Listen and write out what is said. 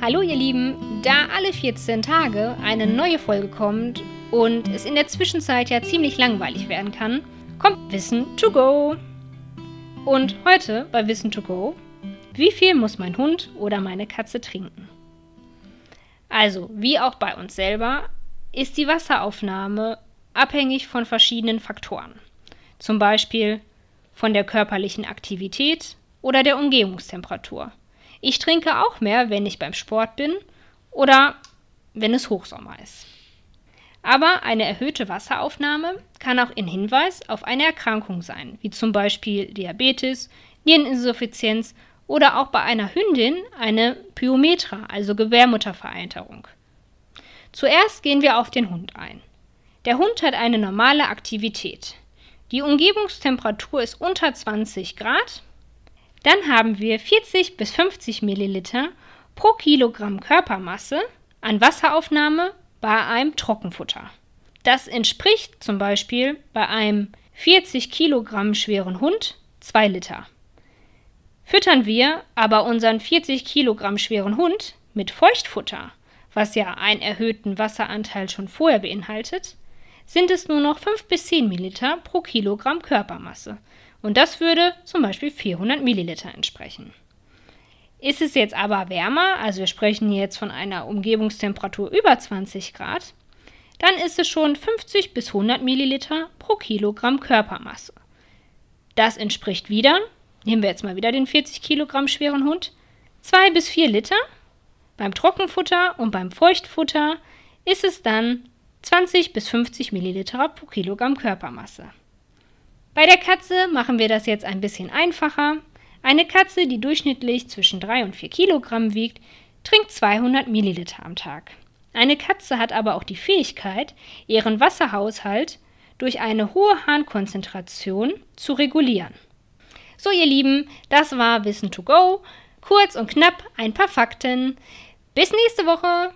Hallo ihr Lieben, da alle 14 Tage eine neue Folge kommt und es in der Zwischenzeit ja ziemlich langweilig werden kann, kommt Wissen to go. Und heute bei Wissen to go, wie viel muss mein Hund oder meine Katze trinken? Also, wie auch bei uns selber, ist die Wasseraufnahme abhängig von verschiedenen Faktoren. Zum Beispiel von der körperlichen Aktivität oder der Umgebungstemperatur. Ich trinke auch mehr, wenn ich beim Sport bin oder wenn es Hochsommer ist. Aber eine erhöhte Wasseraufnahme kann auch ein Hinweis auf eine Erkrankung sein, wie zum Beispiel Diabetes, Niereninsuffizienz oder auch bei einer Hündin eine Pyometra, also Gebärmutterveränderung. Zuerst gehen wir auf den Hund ein. Der Hund hat eine normale Aktivität. Die Umgebungstemperatur ist unter 20 Grad dann haben wir 40 bis 50 Milliliter pro Kilogramm Körpermasse an Wasseraufnahme bei einem Trockenfutter. Das entspricht zum Beispiel bei einem 40 Kilogramm schweren Hund 2 Liter. Füttern wir aber unseren 40 Kilogramm schweren Hund mit Feuchtfutter, was ja einen erhöhten Wasseranteil schon vorher beinhaltet, sind es nur noch 5 bis 10 Milliliter pro Kilogramm Körpermasse. Und das würde zum Beispiel 400 Milliliter entsprechen. Ist es jetzt aber wärmer, also wir sprechen hier jetzt von einer Umgebungstemperatur über 20 Grad, dann ist es schon 50 bis 100 Milliliter pro Kilogramm Körpermasse. Das entspricht wieder, nehmen wir jetzt mal wieder den 40 Kilogramm schweren Hund, 2 bis 4 Liter. Beim Trockenfutter und beim Feuchtfutter ist es dann 20 bis 50 Milliliter pro Kilogramm Körpermasse. Bei der Katze machen wir das jetzt ein bisschen einfacher. Eine Katze, die durchschnittlich zwischen 3 und 4 Kilogramm wiegt, trinkt 200 Milliliter am Tag. Eine Katze hat aber auch die Fähigkeit, ihren Wasserhaushalt durch eine hohe Harnkonzentration zu regulieren. So, ihr Lieben, das war Wissen to go. Kurz und knapp ein paar Fakten. Bis nächste Woche.